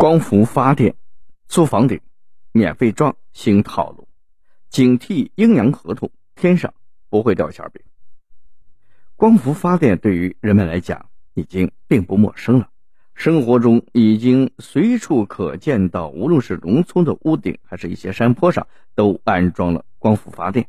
光伏发电租房顶免费装新套路，警惕阴阳合同，天上不会掉馅饼。光伏发电对于人们来讲已经并不陌生了，生活中已经随处可见到，无论是农村的屋顶，还是一些山坡上，都安装了光伏发电。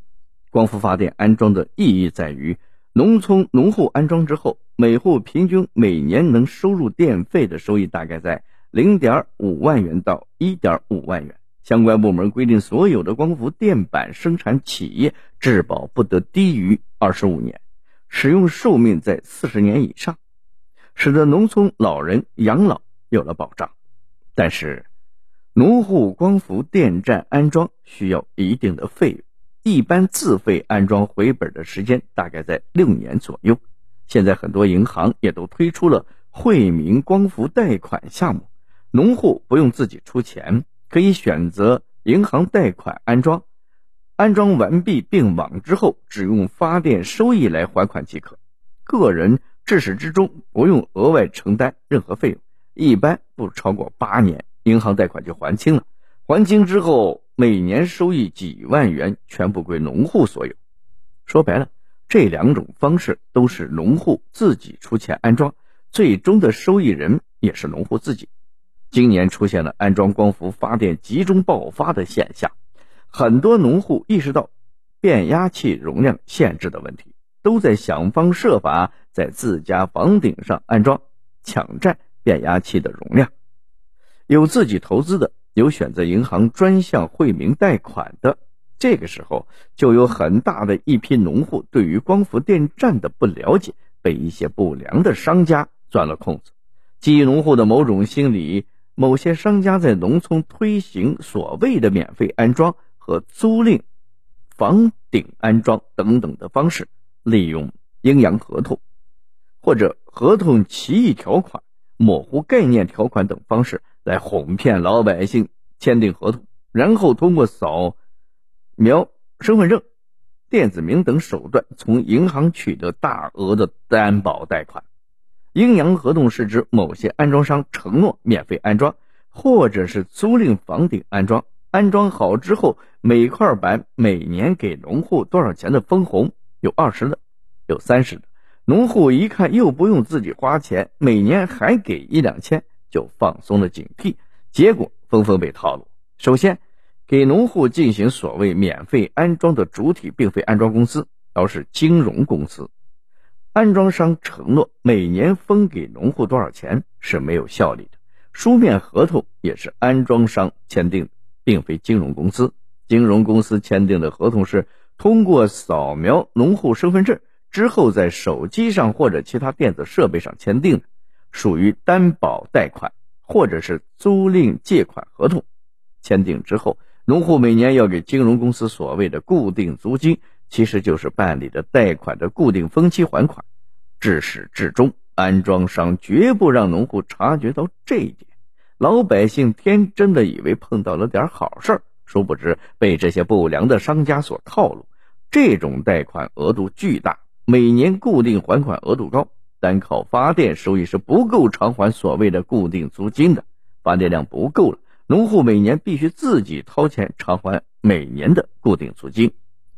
光伏发电安装的意义在于，农村农户安装之后，每户平均每年能收入电费的收益大概在零点五万元到一点五万元。相关部门规定，所有的光伏电板生产企业质保不得低于二十五年，使用寿命在四十年以上，使得农村老人养老有了保障。但是，农户光伏电站安装需要一定的费用。一般自费安装回本的时间大概在六年左右。现在很多银行也都推出了惠民光伏贷款项目，农户不用自己出钱，可以选择银行贷款安装。安装完毕并网之后，只用发电收益来还款即可。个人至始至终不用额外承担任何费用，一般不超过八年，银行贷款就还清了。还清之后。每年收益几万元，全部归农户所有。说白了，这两种方式都是农户自己出钱安装，最终的收益人也是农户自己。今年出现了安装光伏发电集中爆发的现象，很多农户意识到变压器容量限制的问题，都在想方设法在自家房顶上安装，抢占变压器的容量。有自己投资的。有选择银行专项惠民贷款的，这个时候就有很大的一批农户对于光伏电站的不了解，被一些不良的商家钻了空子。基于农户的某种心理，某些商家在农村推行所谓的免费安装和租赁房顶安装等等的方式，利用阴阳合同或者合同歧义条款、模糊概念条款等方式。来哄骗老百姓签订合同，然后通过扫描身份证、电子名等手段，从银行取得大额的担保贷款。阴阳合同是指某些安装商承诺免费安装，或者是租赁房顶安装，安装好之后，每块板每年给农户多少钱的分红，有二十的，有三十的。农户一看又不用自己花钱，每年还给一两千。就放松了警惕，结果纷纷被套路。首先，给农户进行所谓免费安装的主体并非安装公司，而是金融公司。安装商承诺每年分给农户多少钱是没有效力的，书面合同也是安装商签订的，并非金融公司。金融公司签订的合同是通过扫描农户身份证之后，在手机上或者其他电子设备上签订的。属于担保贷款或者是租赁借款合同，签订之后，农户每年要给金融公司所谓的固定租金，其实就是办理的贷款的固定分期还款。至始至终，安装商绝不让农户察觉到这一点。老百姓天真的以为碰到了点好事，殊不知被这些不良的商家所套路。这种贷款额度巨大，每年固定还款额度高。单靠发电收益是不够偿还所谓的固定租金的，发电量不够了，农户每年必须自己掏钱偿还每年的固定租金。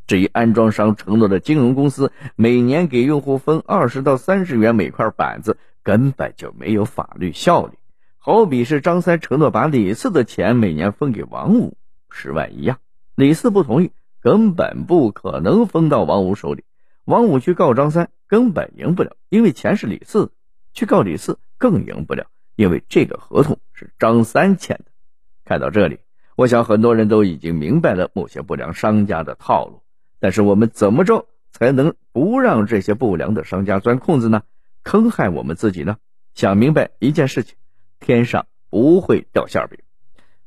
至于安装商承诺的金融公司每年给用户分二十到三十元每块板子，根本就没有法律效力。好比是张三承诺把李四的钱每年分给王五十万一样，李四不同意，根本不可能分到王五手里。王五去告张三。根本赢不了，因为钱是李四去告李四更赢不了，因为这个合同是张三签的。看到这里，我想很多人都已经明白了某些不良商家的套路。但是我们怎么着才能不让这些不良的商家钻空子呢？坑害我们自己呢？想明白一件事情：天上不会掉馅饼。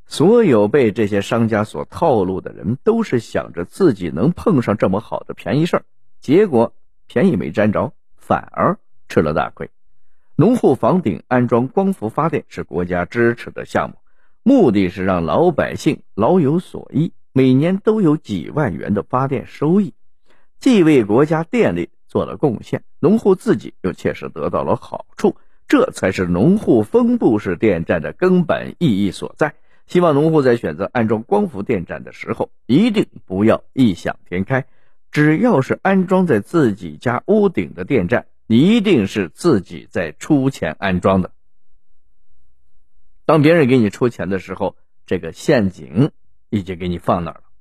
所有被这些商家所套路的人，都是想着自己能碰上这么好的便宜事儿，结果。便宜没沾着，反而吃了大亏。农户房顶安装光伏发电是国家支持的项目，目的是让老百姓老有所依，每年都有几万元的发电收益，既为国家电力做了贡献，农户自己又切实得到了好处。这才是农户分布式电站的根本意义所在。希望农户在选择安装光伏电站的时候，一定不要异想天开。只要是安装在自己家屋顶的电站，一定是自己在出钱安装的。当别人给你出钱的时候，这个陷阱已经给你放那儿了。